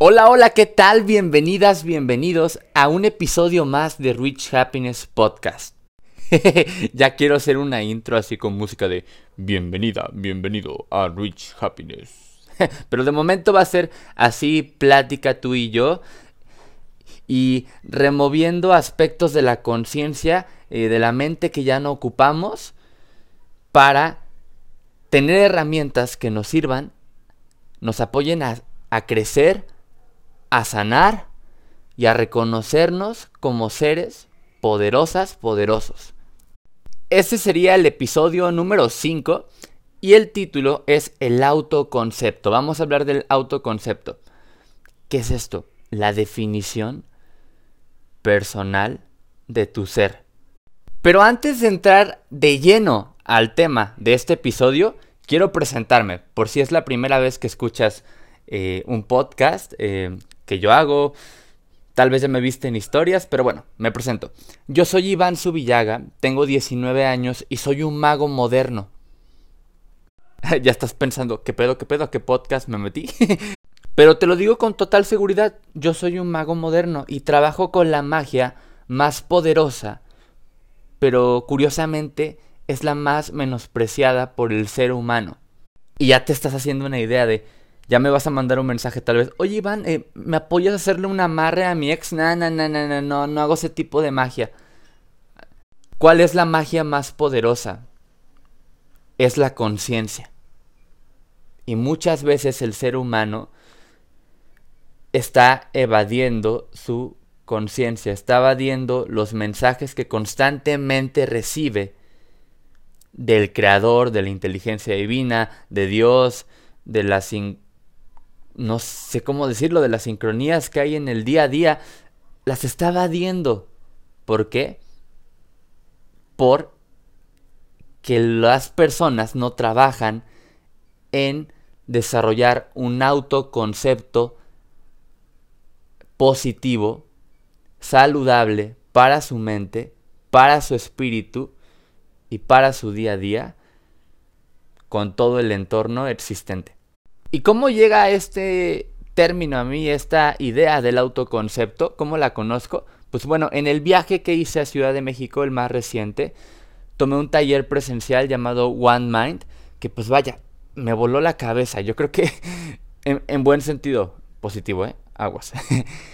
Hola, hola, ¿qué tal? Bienvenidas, bienvenidos a un episodio más de Rich Happiness Podcast. ya quiero hacer una intro así con música de bienvenida, bienvenido a Rich Happiness. Pero de momento va a ser así plática tú y yo y removiendo aspectos de la conciencia, eh, de la mente que ya no ocupamos para tener herramientas que nos sirvan, nos apoyen a, a crecer, a sanar y a reconocernos como seres poderosas, poderosos. Este sería el episodio número 5 y el título es el autoconcepto. Vamos a hablar del autoconcepto. ¿Qué es esto? La definición personal de tu ser. Pero antes de entrar de lleno al tema de este episodio, quiero presentarme, por si es la primera vez que escuchas eh, un podcast. Eh, que yo hago. Tal vez ya me viste en historias, pero bueno, me presento. Yo soy Iván Subillaga, tengo 19 años y soy un mago moderno. ya estás pensando, ¿qué pedo, qué pedo, a qué podcast me metí? pero te lo digo con total seguridad, yo soy un mago moderno y trabajo con la magia más poderosa, pero curiosamente es la más menospreciada por el ser humano. Y ya te estás haciendo una idea de ya me vas a mandar un mensaje tal vez. Oye, Iván, eh, ¿me apoyas a hacerle un amarre a mi ex? No, no, no, no, no, no, hago ese tipo de magia. ¿Cuál es la magia más poderosa? Es la conciencia. Y muchas veces el ser humano está evadiendo su conciencia, está evadiendo los mensajes que constantemente recibe del creador, de la inteligencia divina, de Dios, de las no sé cómo decirlo, de las sincronías que hay en el día a día, las está evadiendo. ¿Por qué? Por que las personas no trabajan en desarrollar un autoconcepto positivo, saludable para su mente, para su espíritu y para su día a día con todo el entorno existente. ¿Y cómo llega este término a mí, esta idea del autoconcepto? ¿Cómo la conozco? Pues bueno, en el viaje que hice a Ciudad de México, el más reciente, tomé un taller presencial llamado One Mind, que pues vaya, me voló la cabeza. Yo creo que en, buen sentido positivo, ¿eh? Aguas.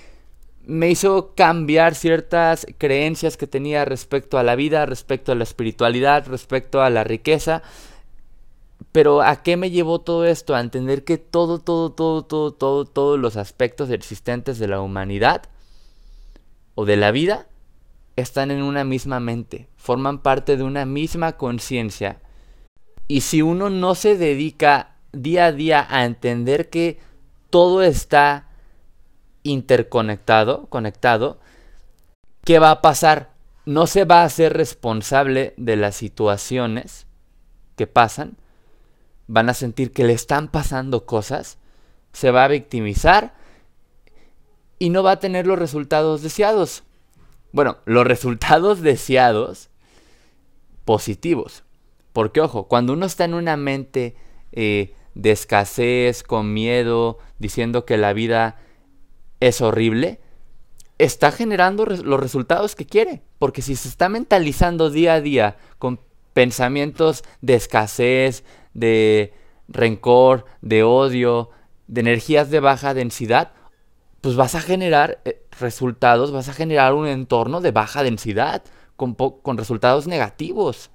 me hizo cambiar ciertas creencias que tenía respecto a la vida, respecto a la espiritualidad, respecto a la riqueza, pero ¿a qué me llevó todo esto? A entender que todo, todo, todo, todo, todo, todos los aspectos existentes de la humanidad o de la vida están en una misma mente, forman parte de una misma conciencia. Y si uno no se dedica día a día a entender que todo está interconectado, conectado, ¿qué va a pasar? No se va a ser responsable de las situaciones que pasan, van a sentir que le están pasando cosas, se va a victimizar y no va a tener los resultados deseados. Bueno, los resultados deseados positivos. Porque ojo, cuando uno está en una mente eh, de escasez, con miedo, diciendo que la vida es horrible, está generando los resultados que quiere. Porque si se está mentalizando día a día con pensamientos de escasez, de rencor, de odio, de energías de baja densidad, pues vas a generar eh, resultados, vas a generar un entorno de baja densidad, con, con resultados negativos.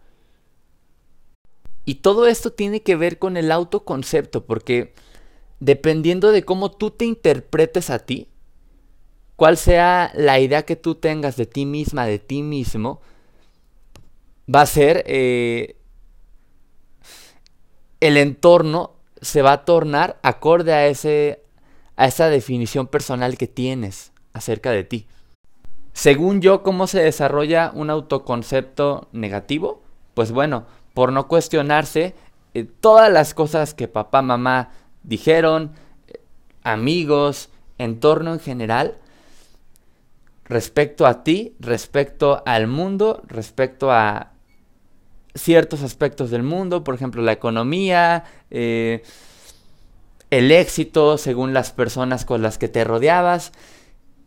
Y todo esto tiene que ver con el autoconcepto, porque dependiendo de cómo tú te interpretes a ti, cuál sea la idea que tú tengas de ti misma, de ti mismo, va a ser eh, el entorno se va a tornar acorde a, ese, a esa definición personal que tienes acerca de ti. Según yo, ¿cómo se desarrolla un autoconcepto negativo? Pues bueno, por no cuestionarse eh, todas las cosas que papá, mamá dijeron, eh, amigos, entorno en general, respecto a ti, respecto al mundo, respecto a ciertos aspectos del mundo, por ejemplo, la economía, eh, el éxito según las personas con las que te rodeabas.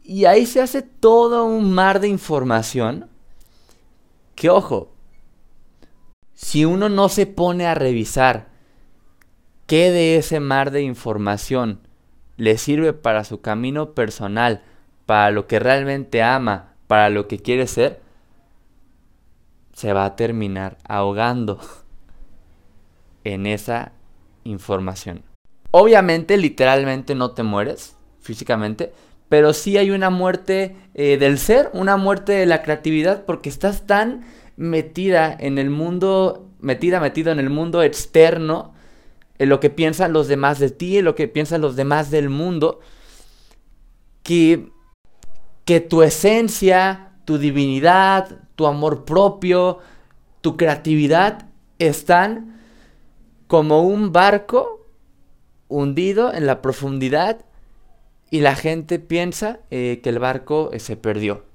Y ahí se hace todo un mar de información que, ojo, si uno no se pone a revisar qué de ese mar de información le sirve para su camino personal, para lo que realmente ama, para lo que quiere ser, se va a terminar ahogando en esa información. Obviamente, literalmente no te mueres físicamente, pero sí hay una muerte eh, del ser, una muerte de la creatividad, porque estás tan metida en el mundo, metida, metido en el mundo externo, en lo que piensan los demás de ti, en lo que piensan los demás del mundo, que, que tu esencia, tu divinidad, tu amor propio, tu creatividad están como un barco hundido en la profundidad y la gente piensa eh, que el barco eh, se perdió.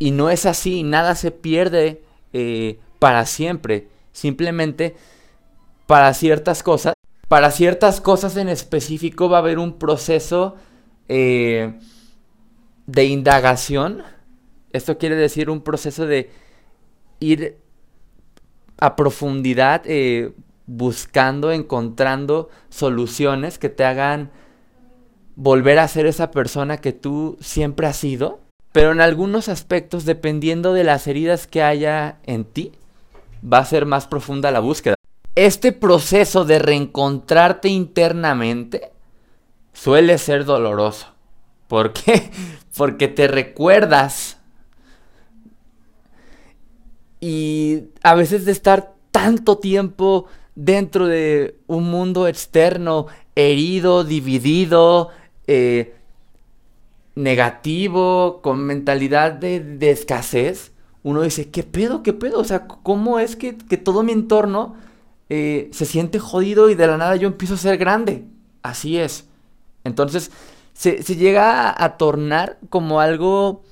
Y no es así, nada se pierde eh, para siempre. Simplemente para ciertas cosas, para ciertas cosas en específico va a haber un proceso de indagación esto quiere decir un proceso de ir a profundidad eh, buscando, encontrando soluciones que te hagan volver a ser esa persona que tú siempre has sido. Pero en algunos aspectos, dependiendo de las heridas que haya en ti, va a ser más profunda la búsqueda. Este proceso de reencontrarte internamente suele ser doloroso. ¿Por qué? Porque te recuerdas y a veces de estar tanto tiempo dentro de un mundo externo, herido, dividido, eh, negativo, con mentalidad de, escasez, uno dice, ¿qué pedo? ¿Qué pedo? O sea, ¿cómo es que, todo mi entorno eh, se siente jodido y de la nada yo empiezo a ser grande? Así es. Entonces, se, se llega a tornar como algo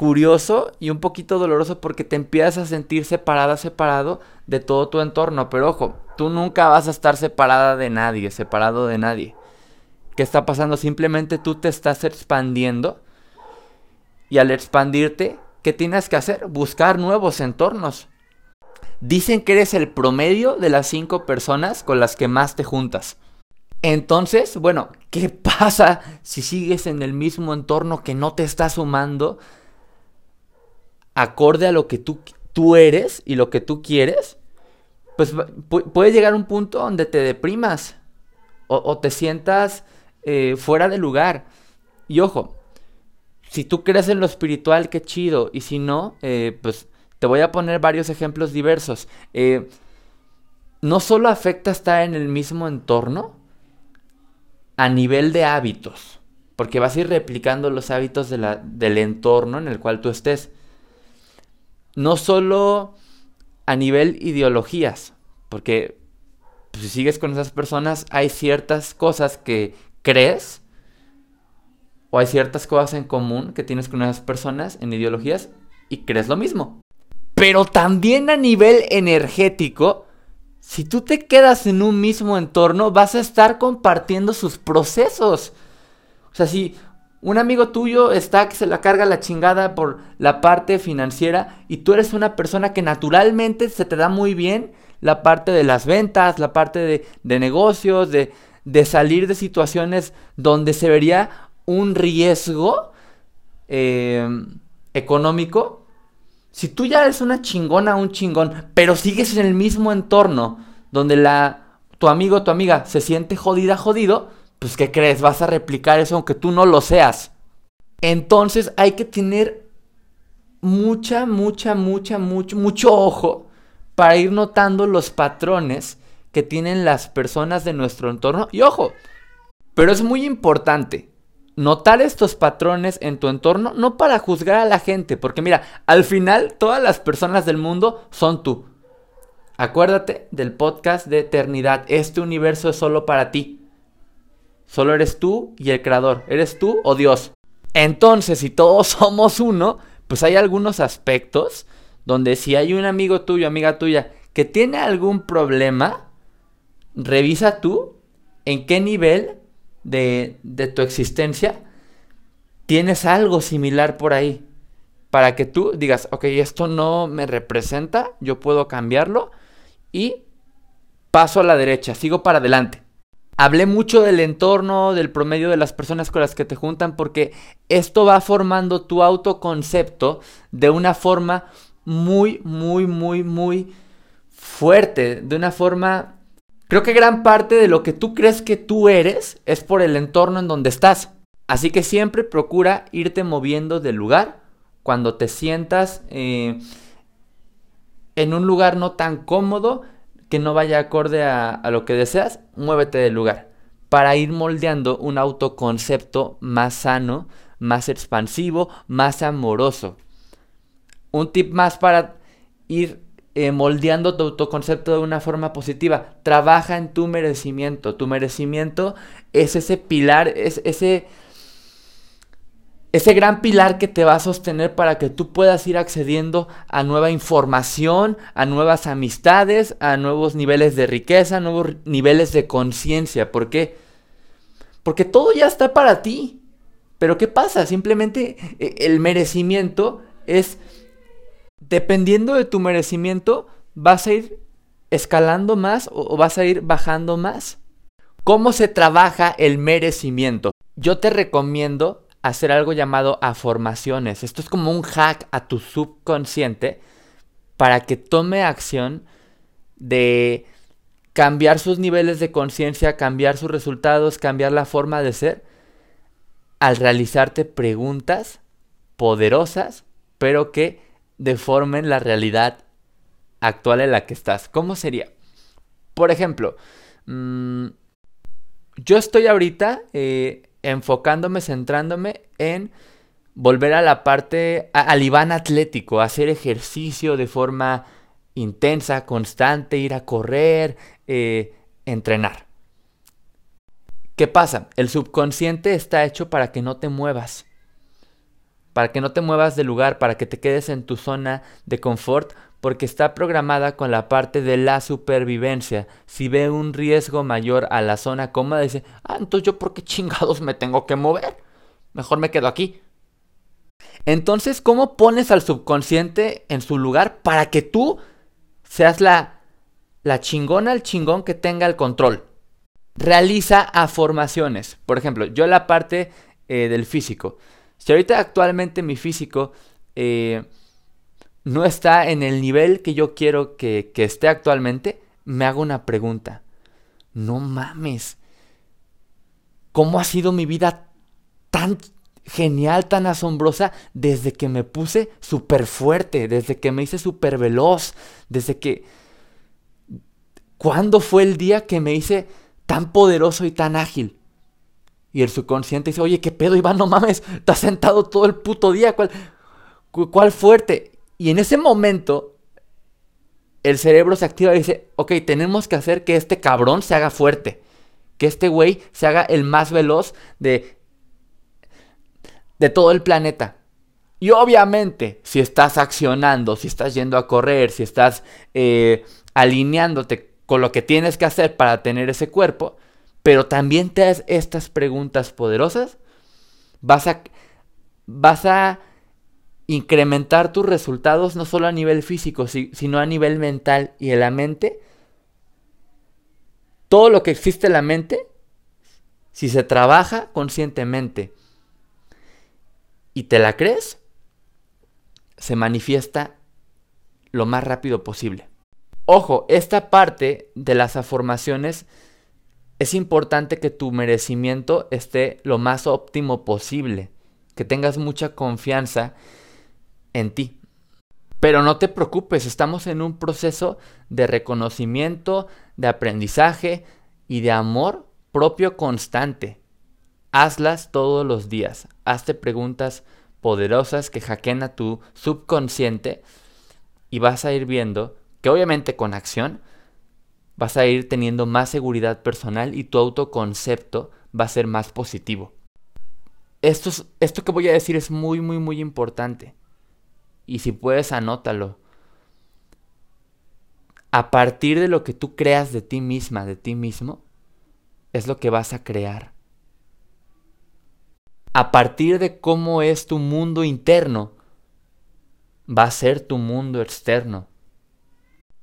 curioso y un poquito doloroso porque te empiezas a sentir separada, separado de todo tu entorno. Pero ojo, tú nunca vas a estar separada de nadie, separado de nadie. ¿Qué está pasando? Simplemente tú te estás expandiendo y al expandirte, ¿qué tienes que hacer? Buscar nuevos entornos. Dicen que eres el promedio de las cinco personas con las que más te juntas. Entonces, bueno, ¿qué pasa si sigues en el mismo entorno que no te está sumando? Acorde a lo que tú, tú eres y lo que tú quieres, pues puede llegar un punto donde te deprimas o, te sientas eh, fuera de lugar. Y ojo, si tú crees en lo espiritual, qué chido. Y si no, eh, pues te voy a poner varios ejemplos diversos. Eh, no solo afecta estar en el mismo entorno a nivel de hábitos, porque vas a ir replicando los hábitos de la, del entorno en el cual tú estés no solo a nivel ideologías, porque pues, si sigues con esas personas hay ciertas cosas que crees o hay ciertas cosas en común que tienes con esas personas en ideologías y crees lo mismo. Pero también a nivel energético, si tú te quedas en un mismo entorno, vas a estar compartiendo sus procesos. O sea, si un amigo tuyo está que se la carga la chingada por la parte financiera y tú eres una persona que naturalmente se te da muy bien la parte de las ventas, la parte de, negocios, de, salir de situaciones donde se vería un riesgo eh, económico. Si tú ya eres una chingona, un chingón, pero sigues en el mismo entorno donde la, tu amigo tu amiga se siente jodida, jodido, pues ¿qué crees? Vas a replicar eso aunque tú no lo seas. Entonces hay que tener mucha, mucha, mucha, mucho, mucho ojo para ir notando los patrones que tienen las personas de nuestro entorno. Y ojo, pero es muy importante notar estos patrones en tu entorno, no para juzgar a la gente, porque mira, al final todas las personas del mundo son tú. Acuérdate del podcast de eternidad, este universo es solo para ti. Solo eres tú y el creador. Eres tú o Dios. Entonces, si todos somos uno, pues hay algunos aspectos donde si hay un amigo tuyo, amiga tuya, que tiene algún problema, revisa tú en qué nivel de, de tu existencia tienes algo similar por ahí. Para que tú digas, ok, esto no me representa, yo puedo cambiarlo y paso a la derecha, sigo para adelante. Hablé mucho del entorno, del promedio de las personas con las que te juntan, porque esto va formando tu autoconcepto de una forma muy, muy, muy, muy fuerte, de una forma... Creo que gran parte de lo que tú crees que tú eres es por el entorno en donde estás. Así que siempre procura irte moviendo del lugar cuando te sientas eh, en un lugar no tan cómodo que no vaya acorde a, lo que deseas, muévete del lugar para ir moldeando un autoconcepto más sano, más expansivo, más amoroso. Un tip más para ir eh, moldeando tu autoconcepto de una forma positiva. Trabaja en tu merecimiento. Tu merecimiento es ese pilar, es ese ese gran pilar que te va a sostener para que tú puedas ir accediendo a nueva información, a nuevas amistades, a nuevos niveles de riqueza, nuevos niveles de conciencia. ¿Por qué? Porque todo ya está para ti. Pero ¿qué pasa? Simplemente eh, el merecimiento es, dependiendo de tu merecimiento, vas a ir escalando más o vas a ir bajando más. ¿Cómo se trabaja el merecimiento? Yo te recomiendo hacer algo llamado afirmaciones. Esto es como un hack a tu subconsciente para que tome acción de cambiar sus niveles de conciencia, cambiar sus resultados, cambiar la forma de ser, al realizarte preguntas poderosas, pero que deformen la realidad actual en la que estás. ¿Cómo sería? Por ejemplo, mm, yo estoy ahorita eh, enfocándome, centrándome en volver a la parte, al Iván atlético, hacer ejercicio de forma intensa, constante, ir a correr, eh, entrenar. ¿Qué pasa? El subconsciente está hecho para que no te muevas, para que no te muevas de lugar, para que te quedes en tu zona de confort, porque está programada con la parte de la supervivencia. Si ve un riesgo mayor a la zona cómoda, dice, ah, entonces yo por qué chingados me tengo que mover. Mejor me quedo aquí. Entonces, ¿cómo pones al subconsciente en su lugar para que tú seas la, la chingona, el chingón que tenga el control? Realiza afirmaciones. Por ejemplo, yo la parte eh, del físico. Si ahorita actualmente mi físico... Eh, no está en el nivel que yo quiero que, esté actualmente, me hago una pregunta. No mames. ¿Cómo ha sido mi vida tan genial, tan asombrosa desde que me puse súper fuerte, desde que me hice súper veloz, desde que... ¿Cuándo fue el día que me hice tan poderoso y tan ágil? Y el subconsciente dice, oye, ¿qué pedo, Iván? No mames, has sentado todo el puto día. ¿Cuál, cuál fuerte? Y en ese momento, el cerebro se activa y dice, ok, tenemos que hacer que este cabrón se haga fuerte. Que este güey se haga el más veloz de, de todo el planeta. Y obviamente, si estás accionando, si estás yendo a correr, si estás eh, alineándote con lo que tienes que hacer para tener ese cuerpo, pero también te das estas preguntas poderosas, vas a, vas a incrementar tus resultados no solo a nivel físico, sino a nivel mental y en la mente. Todo lo que existe en la mente, si se trabaja conscientemente y te la crees, se manifiesta lo más rápido posible. Ojo, esta parte de las afirmaciones es importante que tu merecimiento esté lo más óptimo posible, que tengas mucha confianza en ti. Pero no te preocupes, estamos en un proceso de reconocimiento, de aprendizaje y de amor propio constante. Hazlas todos los días. Hazte preguntas poderosas que hackeen a tu subconsciente y vas a ir viendo que obviamente con acción vas a ir teniendo más seguridad personal y tu autoconcepto va a ser más positivo. Esto, esto que voy a decir es muy, muy, muy importante y si puedes anótalo. A partir de lo que tú creas de ti misma, de ti mismo, es lo que vas a crear. A partir de cómo es tu mundo interno, va a ser tu mundo externo.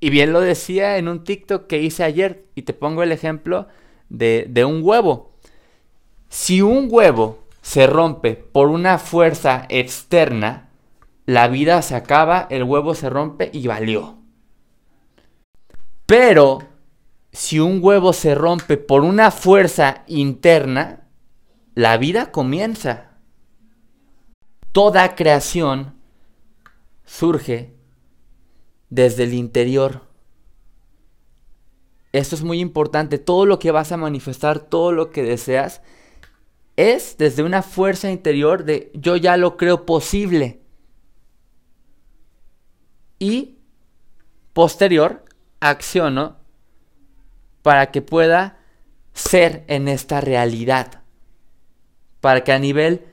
Y bien lo decía en un TikTok que hice ayer, y te pongo el ejemplo de, de un huevo. Si un huevo se rompe por una fuerza externa, la vida se acaba, el huevo se rompe y valió. Pero si un huevo se rompe por una fuerza interna, la vida comienza. Toda creación surge desde el interior. Esto es muy importante. Todo lo que vas a manifestar, todo lo que deseas, es desde una fuerza interior de yo ya lo creo posible. Y posterior, acciono para que pueda ser en esta realidad. Para que a nivel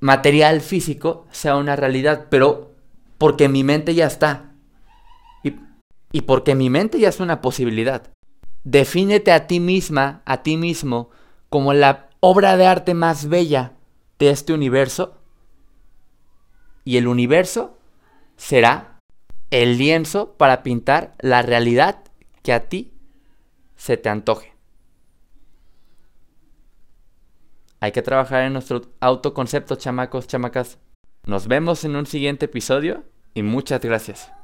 material físico sea una realidad, pero porque mi mente ya está. Y, y porque mi mente ya es una posibilidad. Defínete a ti misma, a ti mismo, como la obra de arte más bella de este universo. Y el universo será el lienzo para pintar la realidad que a ti se te antoje. Hay que trabajar en nuestro autoconcepto, chamacos, chamacas. Nos vemos en un siguiente episodio y muchas gracias.